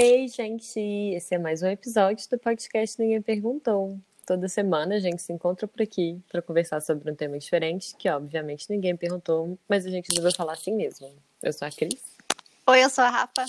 Ei, gente! Esse é mais um episódio do podcast Ninguém Perguntou. Toda semana a gente se encontra por aqui para conversar sobre um tema diferente, que obviamente ninguém perguntou, mas a gente resolveu falar assim mesmo. Eu sou a Cris. Oi, eu sou a Rafa.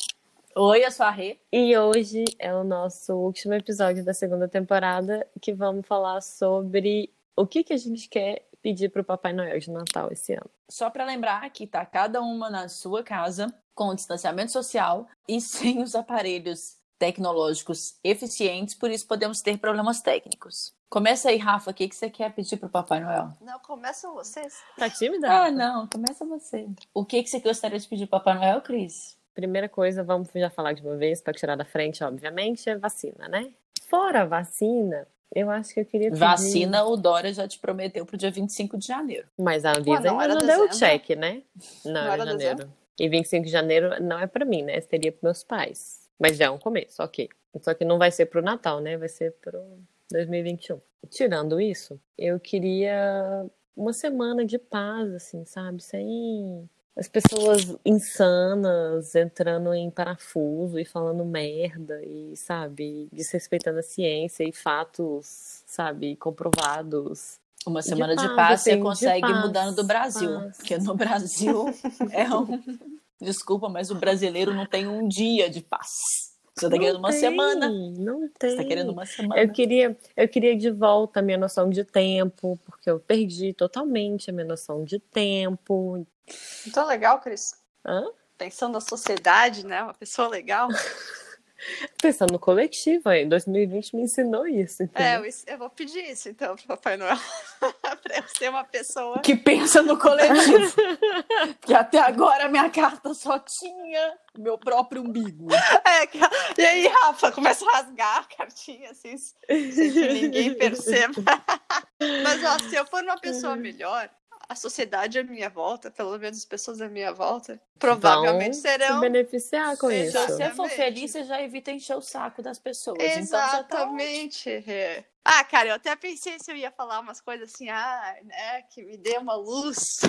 Oi, eu sou a Rê. E hoje é o nosso último episódio da segunda temporada, que vamos falar sobre o que, que a gente quer pedir para o Papai Noel de Natal esse ano. Só para lembrar que tá cada uma na sua casa, com distanciamento social e sem os aparelhos tecnológicos eficientes, por isso podemos ter problemas técnicos. Começa aí, Rafa, o que, que você quer pedir para o Papai Noel? Não, começam vocês. Tá tímida? Ah, não, começa você. O que, que você gostaria de pedir para o Papai Noel, Cris? Primeira coisa, vamos já falar de uma vez, para tirar da frente, obviamente, é vacina, né? Fora a vacina, eu acho que eu queria pedir... Vacina, o Dória já te prometeu pro dia 25 de janeiro. Mas a Anvisa Ué, não ainda não deu o check, né? Não, Não era era janeiro. dezembro? E 25 de janeiro não é pra mim, né? Seria pros meus pais. Mas já é um começo, ok. Só que não vai ser pro Natal, né? Vai ser pro 2021. Tirando isso, eu queria uma semana de paz, assim, sabe? Sem as pessoas insanas entrando em parafuso e falando merda e, sabe, desrespeitando a ciência e fatos, sabe, comprovados. Uma De semana de paz, paz, você assim, de consegue paz, mudando do Brasil. paz. Porque no Brasil é um. Desculpa, mas o brasileiro não tem um dia de paz. Você tá querendo uma tem, semana. Não tem. Você tá querendo uma semana. Eu queria, eu queria de volta a minha noção de tempo, porque eu perdi totalmente a minha noção de tempo. Então, legal, Cris. Hã? Pensando na sociedade, né? Uma pessoa legal. Pensando no coletivo, aí, 2020 me ensinou isso. É, entendeu? eu, eu vou pedir isso, então, pro Papai Noel. pra eu ser uma pessoa. Que pensa no coletivo. Porque até agora minha carta só tinha meu próprio umbigo. É, que- e aí, Rafa, começa a rasgar a cartinha, assim, sem que ninguém perceba. Mas, ó, se eu for uma pessoa melhor, a sociedade à minha volta, pelo menos as pessoas à minha volta, provavelmente Vão serão. se beneficiar com Sim, isso. Se você for Exatamente. feliz, você já evita encher o saco das pessoas. Então tá Exatamente. é. Ah, cara, eu até pensei se eu ia falar umas coisas assim, ah, né, que me dê uma luz.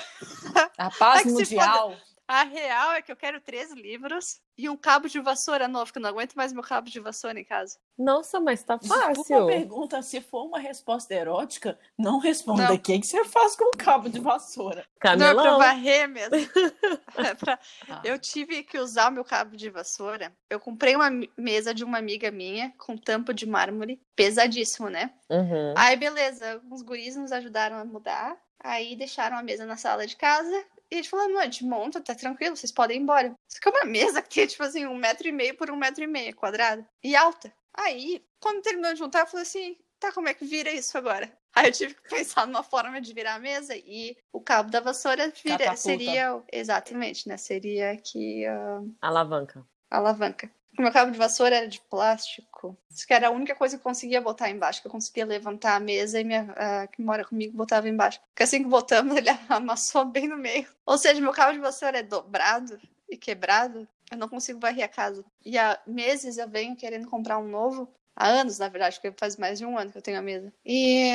A paz se mundial. A real é que eu quero três livros e um cabo de vassoura novo, que eu não aguento mais meu cabo de vassoura em casa. Nossa, mas tá Desculpa a fácil. pergunta, se for uma resposta erótica, não responda. Não. O que, que você faz com o cabo de vassoura? Não, é pra varrer mesmo. É pra- Ah. Eu tive que usar o meu cabo de vassoura. Eu comprei uma mesa de uma amiga minha com tampo de mármore, pesadíssimo, né? Uhum. Aí, beleza, os guris nos ajudaram a mudar. Aí deixaram a mesa na sala de casa. E a gente falou, não, a gente monta, tá tranquilo, vocês podem ir embora. Só que é uma mesa que tem, tipo assim, um metro e meio por um metro e meio quadrada. E alta. Aí, quando terminou de juntar, eu falei assim, tá, como é que vira isso agora? Aí eu tive que pensar numa forma de virar a mesa e o cabo da vassoura vira, Catapulta. seria... Exatamente, né? Seria aqui a Alavanca. a alavanca. O meu cabo de vassoura era de plástico. Isso que era a única coisa que eu conseguia botar embaixo, que eu conseguia levantar a mesa e minha a que mora comigo botava embaixo. Porque assim que botamos, ele amassou bem no meio. Ou seja, meu cabo de vassoura é dobrado e quebrado. Eu não consigo varrer a casa. E há meses eu venho querendo comprar um novo. Há anos, na verdade, porque faz mais de um ano que eu tenho a mesa. E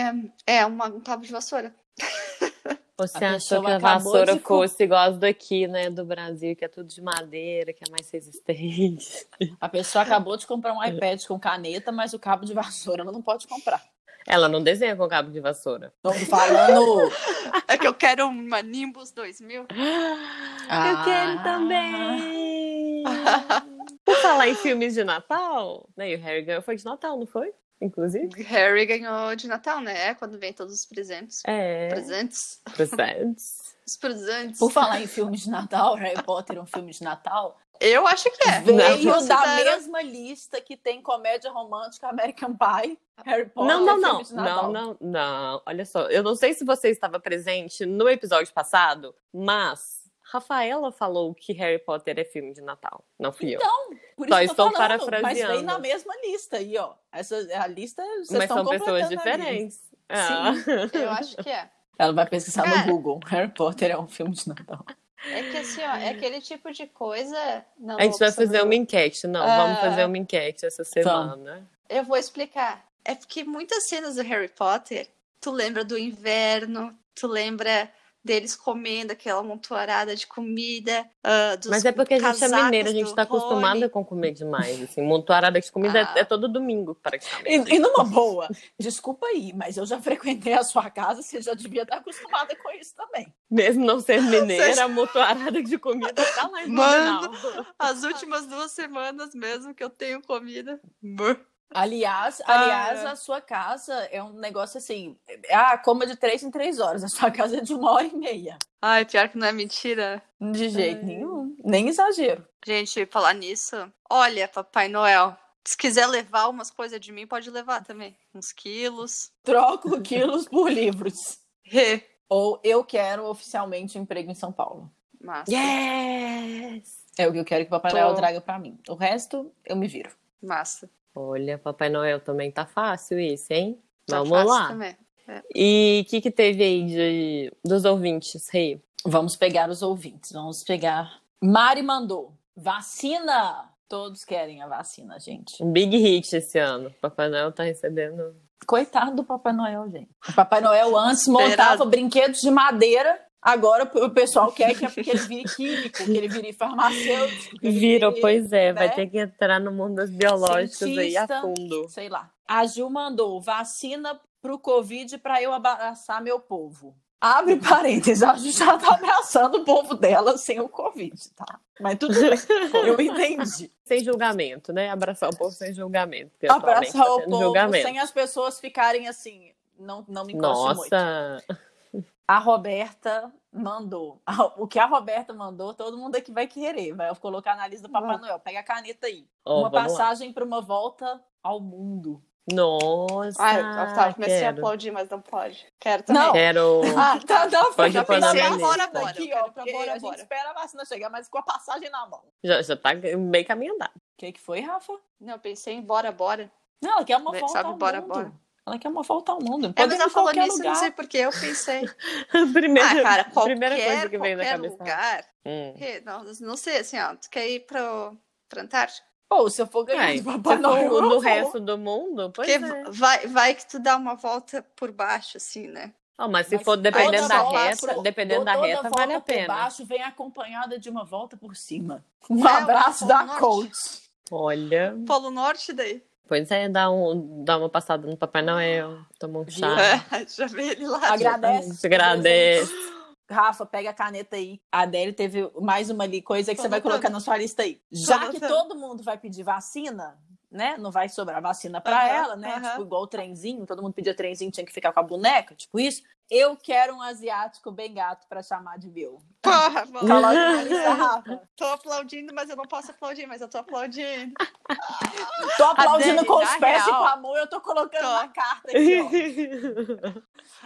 é uma- um cabo de vassoura. Você A achou pessoa que a vassoura de fosse igual as daqui, né? Do Brasil, que é tudo de madeira, que é mais resistente. A pessoa acabou de comprar um iPad com caneta, mas o cabo de vassoura ela não pode comprar. Ela não desenha com cabo de vassoura. Tô falando. É que eu quero uma Nimbus 2000. Ah. Eu quero também! Por falar em filmes de Natal, né? E o Harry ganhou foi de Natal, não foi? Inclusive. Harry ganhou de Natal, né? É quando vem todos os presentes. É. Presentes? Presentes. Os presentes. Por falar em filmes de Natal, Harry Potter é um filme de Natal. Eu acho que é. Veio Eu da mesma lista que tem comédia romântica American Pie, Harry Potter. Não, não, não. filme de Natal. Não, não, não. Olha só, eu não sei se você estava presente no episódio passado, mas Rafaela falou que Harry Potter é filme de Natal. Não fui eu. Então, por Só isso estou que eu tô falando, parafraseando. Mas vem na mesma lista aí, ó. Essa a lista, vocês Mas estão são pessoas diferentes. Ah. Eu acho que é. Ela vai pesquisar Cara. no Google. Harry Potter é um filme de Natal. É que assim, ó, é aquele tipo de coisa. Não, A gente vai fazer uma enquete. Não, Ah. vamos fazer uma enquete essa semana. Eu vou explicar. É porque muitas cenas do Harry Potter, tu lembra do inverno, tu lembra deles comendo aquela montoarada de comida. ah, dos Mas é porque a gente é mineira, a gente do tá acostumada com comer demais. Assim, montoarada de comida Ah. é, é todo domingo, praticamente. E, e numa boa, desculpa aí, mas eu já frequentei a sua casa, você já devia estar acostumada com isso também. Mesmo não ser mineira, a montoarada de comida tá lá em Mano. As últimas duas semanas mesmo que eu tenho comida. Aliás, aliás, é. a sua casa é um negócio assim. Ah, coma de três em três horas. A sua casa é de uma hora e meia. Ai, pior que não é mentira. De jeito Ai. nenhum. Nem exagero. Gente, falar nisso. Olha, Papai Noel. Se quiser levar umas coisas de mim, pode levar também. Uns quilos. Troco quilos por livros. Ou eu quero oficialmente um emprego em São Paulo. Massa. Yes! É o que eu quero que o Papai Tô. Noel traga pra mim. O resto, eu me viro. Massa. Olha, Papai Noel também tá fácil isso, hein? Tá Vamos fácil lá. Também. E o que, que teve aí de, dos ouvintes, Rei? Vamos pegar os ouvintes. Vamos pegar. Mari mandou. Vacina! Todos querem a vacina, gente. Um big hit esse ano. Papai Noel tá recebendo. Coitado do Papai Noel, gente. O Papai Noel antes montava brinquedos de madeira. Agora o pessoal quer que, que ele vire químico, que ele vire farmacêutico. Virou, vire, pois é, vai né? ter que entrar no mundo das biológicas aí a Cientista. fundo. Sei lá. A Gil mandou vacina pro Covid pra eu abraçar meu povo. Abre parênteses, a Gil já tá abraçando o povo dela sem o Covid, tá? Mas tudo bem, eu entendi. Sem julgamento, né? Abraçar o povo sem julgamento. Abraçar tá o povo julgamento. sem as pessoas ficarem assim, não, não me encoste muito. A Roberta mandou. O que a Roberta mandou, todo mundo aqui vai querer. Vai colocar na lista do Papai Noel. Pega a caneta aí. Ó, uma passagem para uma volta ao mundo. Nossa, Ai, eu tava, comecei a quero. aplaudir, mas não pode. Quero também. Não. Quero. Ah, tá, tá. Pode já pôr na pensei minha bora, bora, Aqui, ó, pra bora, a gente bora. espera a vacina chegar, mas com a passagem na mão. O Já, já tá meio caminho andado. que, que foi, Rafa? Não, eu pensei em bora, bora. Não, ela quer uma Né, volta sabe, ao bora, mundo. bora. Ela quer uma volta ao mundo. É, Pode mas ir ela em falou qualquer nisso, lugar. não sei porque eu pensei. A primeira, Ah, cara, qualquer, primeira coisa que veio na cabeça. lugar. Hum. Que- Não, não sei, assim, ó, tu quer ir pro, pra Antártica? Ou se eu for ganhar se Papai Noel, vou. resto do mundo, pois Porque é. vai, vai que tu dá uma volta por baixo, assim, né? Ó, mas se Mas for dependendo da reta, pro- dependendo da reta, volta vale a por pena. baixo vem acompanhada de uma volta por cima. Um É, abraço da Norte. coach. Olha, Polo Norte daí. Pois é, dá, um, dá uma passada no Papai Noel, toma um chá. É, já vê ele lá. Agradece. Te agradece. Rafa, pega a caneta aí. A Adele teve mais uma ali, coisa que Tô você vai anotando. colocar na sua lista aí. Já que todo mundo vai pedir vacina, né? Não vai sobrar vacina pra Aham, ela, né? aham. Tipo, igual o trenzinho, todo mundo pedia trenzinho, tinha que ficar com a boneca, tipo isso. Eu quero um asiático bem gato pra chamar de meu. Porra, mano. Coloca. Tô aplaudindo, mas eu não posso aplaudir, mas eu tô aplaudindo. Tô aplaudindo Adele, com os pés e real. com a mão, eu tô colocando Tô. na carta aqui, ó.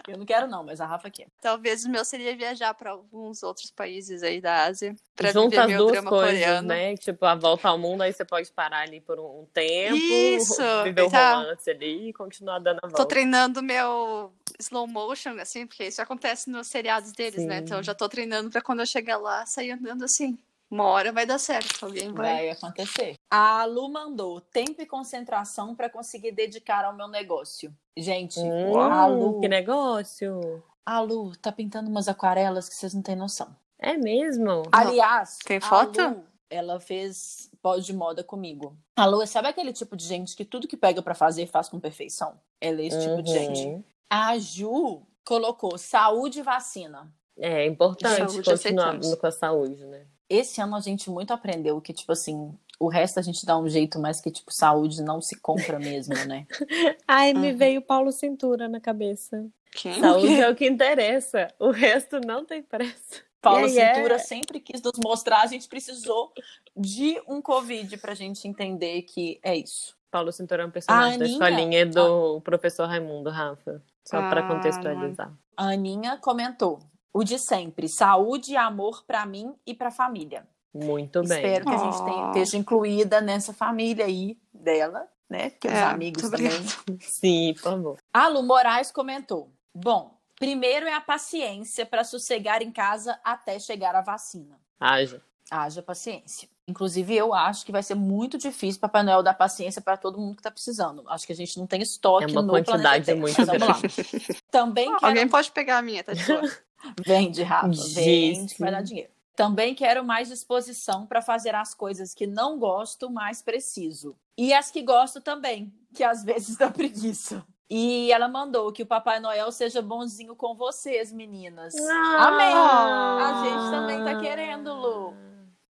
Eu não quero não, mas a Rafa quer. Talvez o meu seria viajar pra alguns outros países aí da Ásia. Pra Junta viver as meu duas drama coisas, coreano. né? Tipo, a volta ao mundo, aí você pode parar ali por um tempo, Isso, viver o tá. romance ali e continuar dando a volta. Tô treinando meu slow motion, assim, porque isso acontece nos seriados deles, né? Sim. Então eu já tô treinando pra quando eu chegar lá, sair andando assim. Uma hora vai dar certo, alguém vai. Vai acontecer. A Lu mandou tempo e concentração para conseguir dedicar ao meu negócio. Gente, Hum, a Lu, que negócio! a Lu tá pintando umas aquarelas que vocês não têm noção. É mesmo? Aliás, Tem a foto? Lu, ela fez pós de moda comigo. A Lu, sabe aquele tipo de gente que tudo que pega para fazer faz com perfeição? Ela é esse tipo de gente. A Ju colocou saúde e vacina. É importante Saúde, continuar aceitamos. com a saúde, né? Esse ano a gente muito aprendeu que, tipo assim, o resto a gente dá um jeito, mas que, tipo, saúde não se compra mesmo, né? Ai, me Uhum. veio Paulo Cintura na cabeça. Quem? Saúde é o que interessa. O resto não tem pressa. Paulo aí Cintura é- sempre quis nos mostrar, a gente precisou de um Covid pra gente entender que é isso. Paulo Cintura é um personagem A da Aninha- escolinha do professor Raimundo, Rafa. Só Ah, contextualizar. A Aninha comentou: o de sempre, saúde e amor pra mim e pra família. Muito bem. Espero que a gente tenha- Oh. esteja incluída nessa família aí dela, né? Os É, amigos muito também. Sim, por favor. A Lu Moraes comentou: Bom, primeiro é a paciência para sossegar em casa até chegar a vacina. Haja. Haja paciência. Inclusive, eu acho que vai ser muito difícil Papai Noel dar paciência para todo mundo que tá precisando. Acho que a gente não tem estoque É uma no quantidade planeta muito lá. Também quero... Alguém pode pegar a minha, tá de boa. Vende, Rafa, vende, vai dar dinheiro. Também quero mais disposição para fazer as coisas que não gosto, mas preciso. E as que gosto também, que às vezes dá preguiça. E ela mandou que o Papai Noel seja bonzinho com vocês, meninas. Amém! A gente também tá querendo, Lu.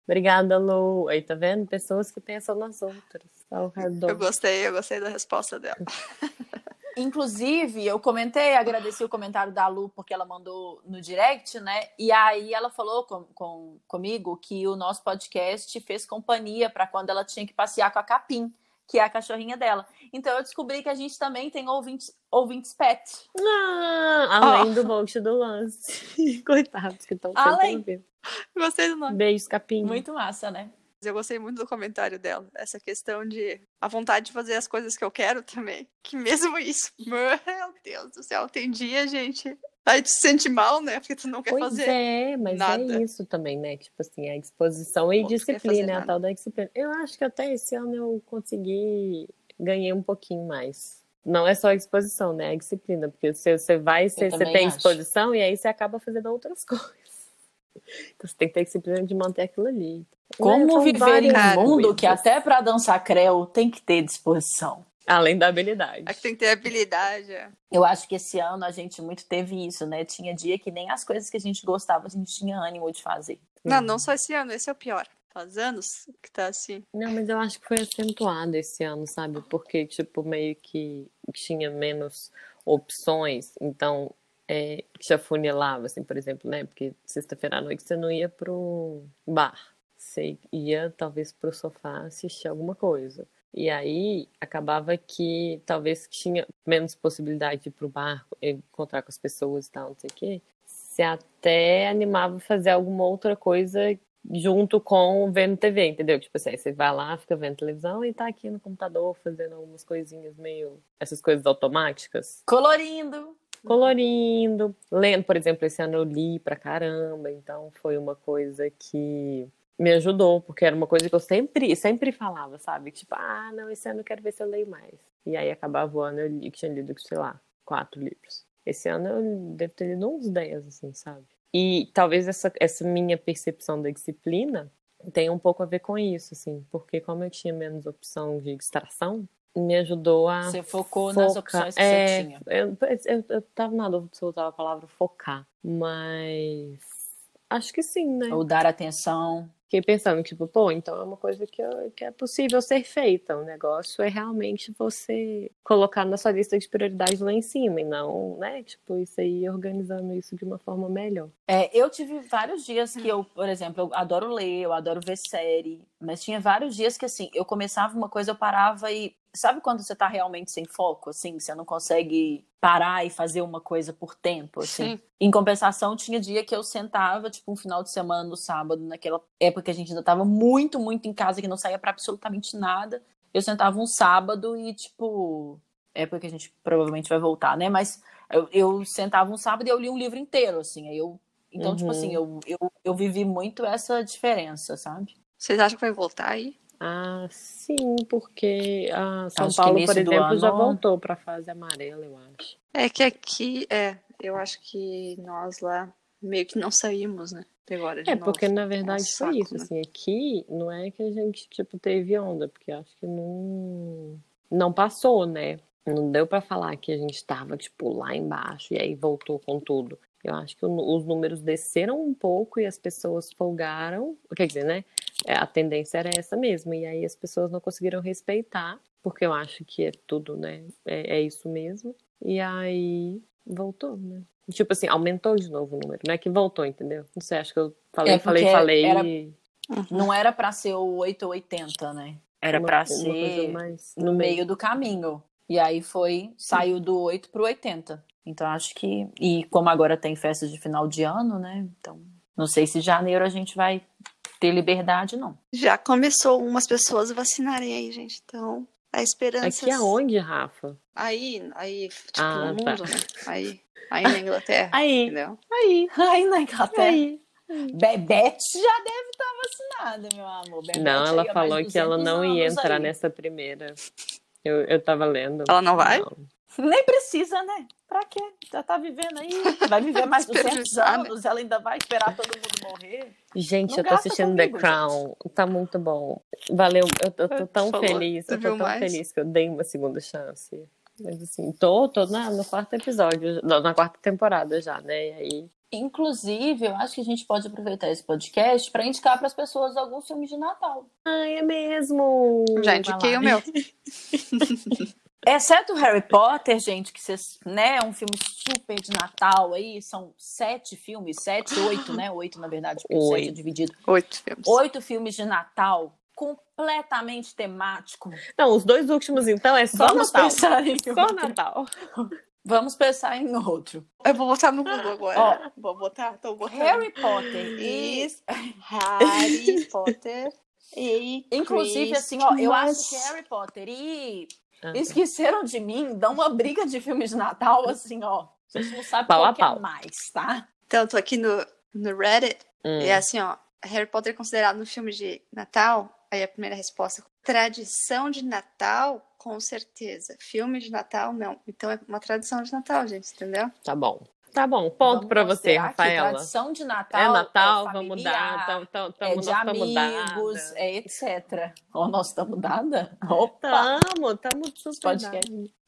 Obrigada, Lu. Aí, tá vendo? Pessoas que pensam nas outras ao redor. Eu gostei, eu gostei da resposta dela. Inclusive, eu comentei, agradeci o comentário da Lu, porque ela mandou no direct, né? E aí ela falou com, com- comigo que o nosso podcast fez companhia para quando ela tinha que passear com a Capim, que é a cachorrinha dela. Então eu descobri que a gente também tem ouvintes, ouvintes pet. Ah, além do monte do lance. Coitados que estão sempre. Gostei do nome. Beijos, capim. Muito massa, né? Eu gostei muito do comentário dela. Essa questão de a vontade de fazer as coisas que eu quero também. Que mesmo isso. Meu Deus do céu, tem dia, gente. Aí tu se sente mal, né? Porque tu não quer Pois fazer. é, mas nada. é isso também, né? Tipo assim, a disposição e quer disciplina, é a tal da disciplina. Eu acho que até esse ano eu consegui, ganhei um pouquinho mais. Não é só a disposição, né? É a disciplina, porque você, você vai, você, você tem acho. disposição e aí você acaba fazendo outras coisas. Então você tem que ter disciplina de manter aquilo ali. Como Né? São viver em um mundo que até para dançar creu tem que ter disposição. Além da habilidade. É que tem que ter habilidade. é. Eu acho que esse ano a gente muito teve isso, né? Tinha dia que nem as coisas que a gente gostava a gente tinha ânimo de fazer. Não, não só esse ano, esse é o pior. Faz anos que tá assim. Não, mas eu acho que foi acentuado esse ano, sabe? Porque, tipo, meio que tinha menos opções, então é, te afunilava, assim, por exemplo, né? Porque sexta-feira à noite você não ia pro bar, você ia talvez pro sofá assistir alguma coisa. E aí acabava que talvez tinha menos possibilidade de ir pro bar, encontrar com as pessoas e tal, não sei o quê. Você até animava a fazer alguma outra coisa junto com vendo TV, entendeu? Tipo assim, você vai lá, fica vendo televisão e tá aqui no computador fazendo algumas coisinhas meio. essas coisas automáticas. Colorindo. Colorindo, lendo, por exemplo, esse ano eu li pra caramba, então foi uma coisa que me ajudou, porque era uma coisa que eu sempre, sempre falava, sabe? Tipo, ah, não, esse ano eu quero ver se eu leio mais. E aí acabava o ano eu li, tinha lido, sei lá, quatro livros. Esse ano eu devo ter lido uns dez, assim, sabe? E talvez essa, essa minha percepção da disciplina tenha um pouco a ver com isso, assim, porque como eu tinha menos opção de distração, me ajudou a Você focou nas focar. opções que é, você tinha. Eu, eu, eu tava na dúvida se eu usava a palavra focar, mas acho que sim, né? Ou dar atenção. Fiquei pensando, tipo, pô, então é uma coisa que, que é possível ser feita. O negócio é realmente você colocar na sua lista de prioridades lá em cima e não, né? Tipo, isso aí, organizando isso de uma forma melhor. É, eu tive vários dias que eu, por exemplo, eu adoro ler, eu adoro ver série, mas tinha vários dias que, assim, eu começava uma coisa, eu parava e. Sabe quando você tá realmente sem foco, assim? Você não consegue parar e fazer uma coisa por tempo, assim? Sim. Em compensação, tinha dia que eu sentava, tipo, um final de semana no sábado, naquela época que a gente ainda tava muito, muito em casa, que não saía pra absolutamente nada. Eu sentava um sábado e, tipo. Época que a gente provavelmente vai voltar, né? Mas eu, eu sentava um sábado e eu li um livro inteiro, assim. Aí eu. Então, tipo Uhum. assim, eu, eu, eu vivi muito essa diferença, sabe? Vocês acham que vai voltar aí? Ah, sim, porque a São Acho que Paulo, por exemplo, já ano- voltou pra fase amarela, eu acho. É que aqui, é, eu acho que nós lá meio que não saímos, né? Agora, de É, novo. porque na verdade um foi saco, isso, né? assim, aqui não é que a gente, tipo, teve onda, porque acho que não, não passou, né? Não deu pra falar que a gente tava, tipo, lá embaixo e aí voltou com tudo. Eu acho que os números desceram um pouco e as pessoas folgaram, quer dizer, né? É, A tendência era essa mesmo, e aí as pessoas não conseguiram respeitar, porque eu acho que é tudo, né? É, é isso mesmo. E aí voltou, né? Tipo assim, aumentou de novo o número. Não é que voltou, entendeu? Não sei, acho que eu falei, É, falei, falei. era- e Não era pra ser o 8 ou 80, né? Era coisa ser mais no meio do caminho. E aí foi, saiu do 8 pro 80. Então acho que. E como agora tem festas de final de ano, né? Então, não sei se janeiro a gente vai ter liberdade, não. Já começou umas pessoas a vacinarem aí, gente. Então, a esperança. Aqui aonde, Rafa? Aí, aí, tipo, Ah, no tá. mundo, né? Aí, aí na Inglaterra. Aí, Entendeu? aí, Ai, na Inglaterra. aí. Bebete já deve estar vacinada, meu amor. Bebete Não, aí ela falou que ela 200 não ia entrar aí. nessa primeira. Eu, eu tava lendo. Ela não vai? Não. Nem precisa, né? Pra quê? Já tá vivendo aí. Vai viver mais 200 Desperdiçar, né? anos, ela ainda vai esperar todo mundo morrer. Gente, Não eu tô assistindo comigo, The Crown. Tá muito bom. Valeu. Eu, eu tô tão Falou. feliz. Você Eu tô tão mais? feliz que eu dei uma segunda chance. Mas assim, tô, tô na, no quarto episódio, na, quarta temporada já, né? E aí. Inclusive, eu acho que a gente pode aproveitar esse podcast pra indicar pras pessoas alguns filmes de Natal. Ai, é mesmo! Já indiquei o meu. Exceto Harry Potter, gente, que vocês, né, é um filme super de Natal aí, são sete filmes, sete, oito, né? Oito, na verdade, porque sete é Oito. dividido. Oito filmes. Oito filmes de Natal, completamente temático. Não, os dois últimos, então, é só Vamos Natal. pensar em Só outro. Natal. Vamos pensar em outro. Eu vou botar no Google agora. Ó. vou botar, tô botando. Harry Potter e Is Harry Potter e Inclusive, assim, ó, eu acho que Harry Potter e Ah, Esqueceram de Mim dão uma briga de filmes de Natal, assim, ó. Gente não sabe Pau qual é pau. mais, tá? Então, eu tô aqui no, no Reddit hum. e é assim, ó. Harry Potter é considerado um filme de Natal? Aí a primeira resposta. Tradição de Natal? Com certeza. Filme de Natal? Não. Então é uma tradição de Natal, gente, entendeu? Tá bom. Tá bom, ponto pra você, Rafaela. tradição de Natal É Natal, é vamos familiar, dar. Tamo, tamo, é de amigos, é etc. Ó, nós estamos dada? Opa! Tamo, tamo super.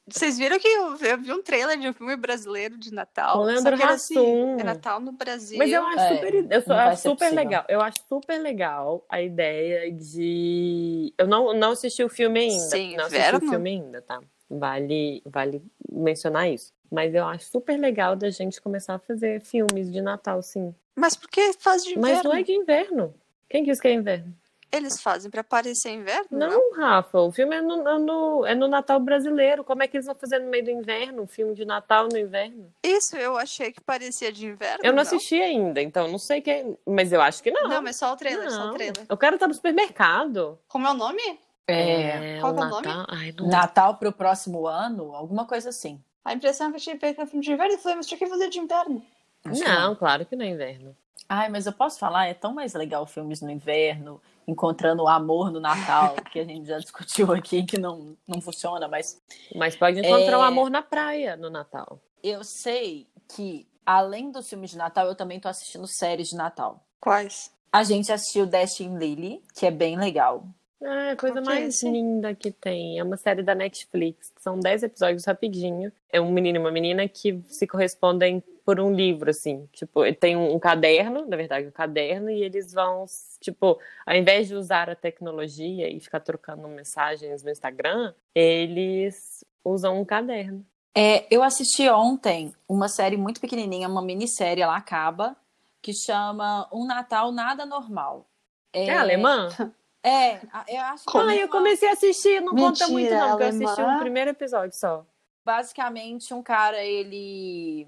Vocês viram que eu, eu vi um trailer de um filme brasileiro de Natal? O Leandro só que era assim, Hassum. é Natal no Brasil. Mas eu acho É, super, eu sou, acho super possível. legal. Eu acho super legal a ideia de. Eu não, não assisti o filme ainda. Sim, não assisti o inverno. filme ainda, tá? Vale, vale mencionar isso. Mas eu acho super legal da gente começar a fazer filmes de Natal, sim. Mas por que faz de inverno? Mas não é de inverno. Quem disse que é inverno? Eles fazem pra parecer inverno? Não, Rafa, o filme é no, é no, é no Natal brasileiro. Como é que eles vão fazer no meio do inverno? Um filme de Natal no inverno? Isso, eu achei que parecia de inverno. Eu não assisti ainda, então não sei quem. Mas eu acho que não. Não, mas só o trailer, só o Não. trailer. Eu quero estar no supermercado. Como é o nome? É, Qual o que é o nome? Natal. Ai, não. Natal pro próximo ano, alguma coisa assim. A impressão que eu tive é que é filme de inverno e falei, mas tinha que fazer de inverno. Acho que Não, claro que não é inverno. Ai, mas eu posso falar, é tão mais legal filmes no inverno, encontrando o amor no Natal, que a gente já discutiu aqui que não, não funciona, mas Mas pode encontrar É. um amor na praia no Natal. eu sei que, além dos filmes de Natal, eu também tô assistindo séries de Natal. Quais? A gente assistiu Destiny Lily, que é bem legal. Ah, é a coisa é mais esse? linda que tem. É uma série da Netflix. São 10 episódios rapidinho. É um menino e uma menina que se correspondem por um livro, assim. Tipo, tem um, um caderno, na verdade, um caderno, e eles vão, tipo, ao invés de usar a tecnologia e ficar trocando mensagens no Instagram, eles usam um caderno. É, eu assisti ontem uma série muito pequenininha, uma minissérie, ela acaba, que chama Um Natal Nada Normal. É, alemã? É, eu acho que? Ah, eu comecei a assistir, não conta muito Mentira, não, porque eu assisti alemã? o primeiro episódio só. basicamente um cara ele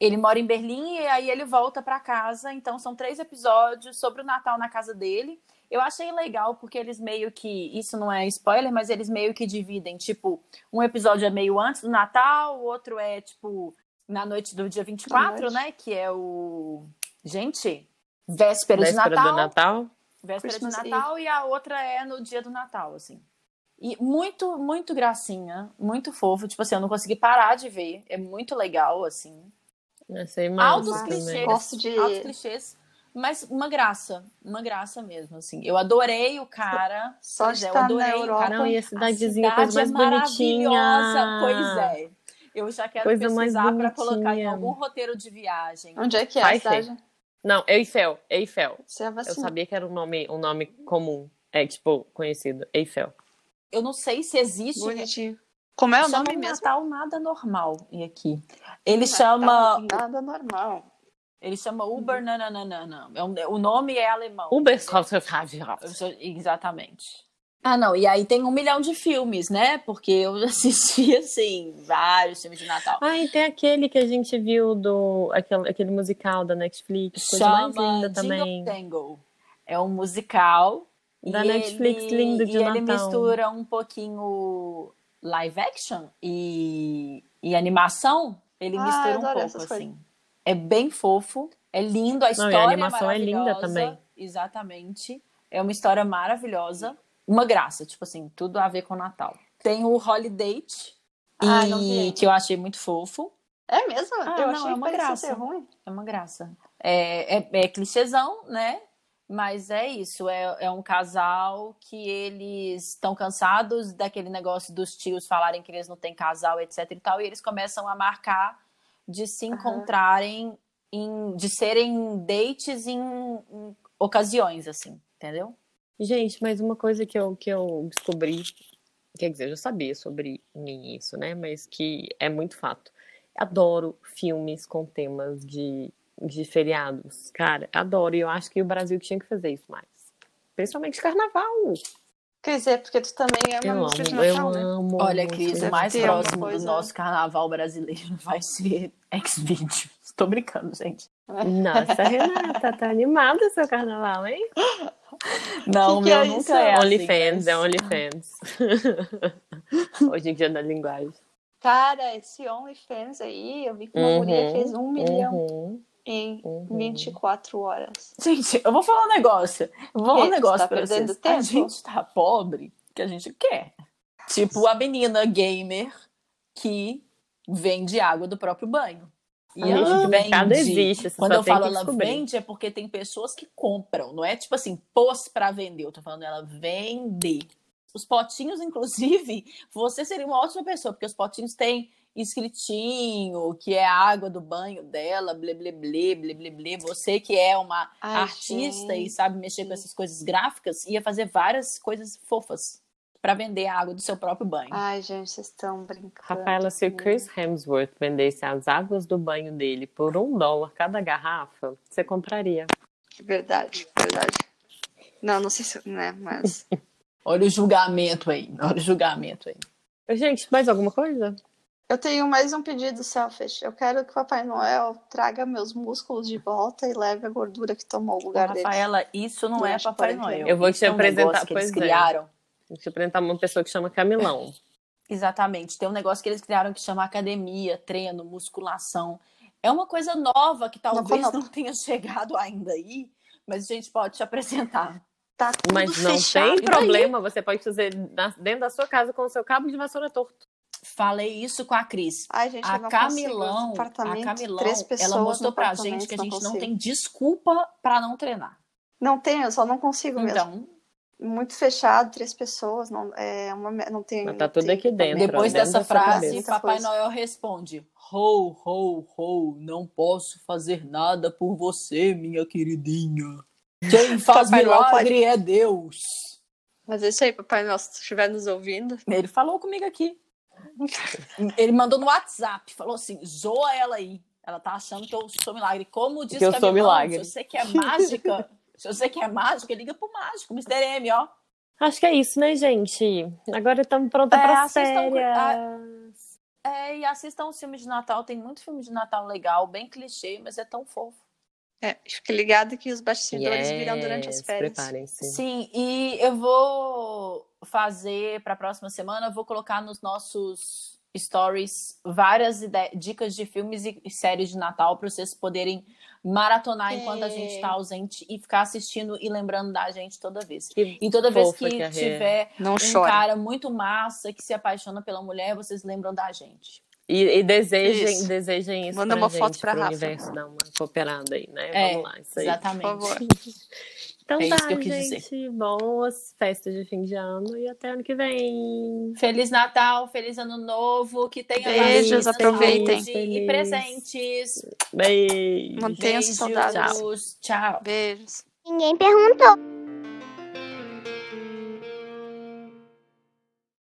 ele mora em Berlim e aí ele volta pra casa então são três episódios sobre o Natal na casa dele eu achei legal porque eles meio que isso não é spoiler mas eles meio que dividem tipo um episódio é meio antes do Natal o outro é tipo na noite do dia 24 noite. né que é o gente véspera, de Véspera Natal do Natal. Véspera Christmas de Natal e a outra é no dia do Natal, assim. E muito, muito gracinha, muito fofo. Tipo assim, eu não consegui parar de ver. É muito legal, assim. Achei massa Altos massa, também. clichês. Gosto de- Altos clichês. Mas uma graça. Uma graça mesmo, assim. Eu adorei o cara. Só Pois de é, eu estar na adorei o Europa. cara. Não, e a A cidadezinha, cidade coisa mais é maravilhosa. bonitinha. Pois é. Eu já quero Coisa pesquisar para colocar em algum roteiro de viagem. Onde é que é Vai a cidade? Não, Eiffel, Eiffel. Você é Eu sabia que era um nome, um nome comum. É, tipo, conhecido. Eiffel. Eu não sei se existe Bonitinho. Como é o chama nome mesmo? Natal nada normal. E aqui. Ele Natal, chama. Nada normal. Ele chama Uber nananana. É um- O nome é alemão. Uber sou- Exatamente. Ah, não. E aí tem um milhão de filmes, né? Porque eu assisti, assim, vários filmes de Natal. Ah, e tem aquele que a gente viu do. Aquele, aquele musical da Netflix. Coisa mais Chama linda Jingle também. Tangle. É um musical. Da e Netflix, ele, lindo de E ele Natal. mistura um pouquinho live action e, e animação. Ele Ah, mistura um pouco, assim. É bem fofo. É lindo, a Não, e a história animação é é linda também. Exatamente. É uma história maravilhosa. Uma graça, tipo assim, tudo a ver com Natal. Tem o Holiday, Ah, E que eu achei muito fofo. É mesmo? Ah, eu não, achei é uma graça. ruim. É uma graça. É, é, é clichêzão, né? Mas é isso, é, é um casal que eles estão cansados daquele negócio dos tios falarem que eles não têm casal, etc e tal, e eles começam a marcar de se encontrarem, em, de serem dates em, em ocasiões, assim, entendeu? Gente, mas uma coisa que eu, que eu descobri, quer dizer, eu já sabia sobre mim isso, né? Mas que é muito fato. Adoro filmes com temas de, de feriados. Cara, adoro. E eu acho que o Brasil tinha que fazer isso mais. Principalmente carnaval. Quer dizer, porque tu também ama Eu música de amo, eu Natal, né? amo. Olha. Cris, o mais próximo do nosso carnaval brasileiro vai ser X-Video. Tô brincando, gente. Nossa, Renata, tá animada seu carnaval, hein? Não, Que que meu é nunca isso? é assim, OnlyFans, mas- é OnlyFans. Hoje em dia na linguagem. Cara, esse OnlyFans aí, eu vi que uma Uhum, mulher fez um milhão Uhum, em uhum. 24 horas. Gente, eu vou falar um negócio. Eu Vou falar um negócio tá pra vocês. tempo? A gente tá pobre que a gente quer. Tipo a menina gamer que vende água do próprio banho. E Gente, ela o mercado vende. existe, Quando eu falo ela descobrir. vende, é porque tem pessoas que compram. Não é tipo assim, pôs pra vender. Eu tô falando ela vende. Os potinhos, inclusive, você seria uma ótima pessoa, porque os potinhos têm escritinho, que é a água do banho dela, blé, blé, blé, blé, blé, blé. Você que é uma Ai, artista e gente. sabe mexer com essas coisas gráficas, ia fazer várias coisas fofas pra vender a água do seu próprio banho. Ai, gente, vocês estão brincando. Rafaela, se o Chris Hemsworth vendesse as águas do banho dele por um dólar cada garrafa, você compraria. Verdade, verdade. Não, não sei se. Né, mas. Olha o julgamento aí, olha o julgamento aí. Gente, mais alguma coisa? Eu tenho mais um pedido selfish. Eu quero que o Papai Noel traga meus músculos de volta e leve a gordura que tomou o lugar dele. Rafaela, isso não Não é Papai Noel. Eu vou te é um apresentar- que eles é. criaram. Deixa eu apresentar uma pessoa que chama Camilão. Exatamente. Tem um negócio que eles criaram que chama academia, treino, musculação. É uma coisa nova que talvez conheço. não tenha chegado ainda aí, mas a gente pode te apresentar. Tá tudo Mas não fechado. tem problema, você pode fazer dentro da sua casa com o seu cabo de vassoura torto. Falei isso com a Cris. Ai, gente, A não Camilão, a Camilão, três pessoas ela mostrou pra gente que a gente não consigo. tem desculpa pra não treinar. Não tem, eu só não consigo mesmo. Então, Muito fechado, três pessoas, não, é uma, não tem. Mas tá tudo tem aqui dentro, depois dentro dessa frase, cabeça. Papai. Noel responde: Ho, ho, ho, não posso fazer nada por você, minha queridinha. Quem faz Papai milagre é Deus. Mas é isso aí, Papai Noel, se estiver nos ouvindo. Ele falou comigo aqui. Ele mandou no WhatsApp, falou assim: zoa ela aí. Ela tá achando que eu sou milagre. Como diz Que eu sou milagre. Se você quer mágica, se você quer mágica, liga pro mágico, Mr. M, ó. Acho que é isso, né, gente? Agora estamos prontas É, para assistam- férias. É, e assistam os filmes de Natal. Tem muito filme de Natal legal, bem clichê, mas é tão fofo. É, fique ligado que os bastidores virão durante as Yes, férias. Preparem-se. Sim, e eu vou fazer para a próxima semana, eu vou colocar nos nossos stories várias ide- dicas de filmes e e séries de Natal para vocês poderem maratonar É. enquanto a gente está ausente e ficar assistindo e lembrando da gente toda vez. Que E toda vez que que Rê- tiver Não um cara muito massa que se apaixona pela mulher, vocês lembram da gente. E, e desejem, Isso. desejem isso Manda pra uma foto gente, pra pro Rafa. universo dar uma cooperada aí, né? É, Vamos lá, isso aí. Exatamente. Por favor. Então É tá, isso que eu quis gente. dizer. Boas festas de fim de ano e até ano que vem. Feliz Natal, feliz ano novo, que tenha Beijos, aproveitem. E presentes. Beijo. Mantenham-se Beijos. saudáveis. Tchau. Beijos. Ninguém perguntou.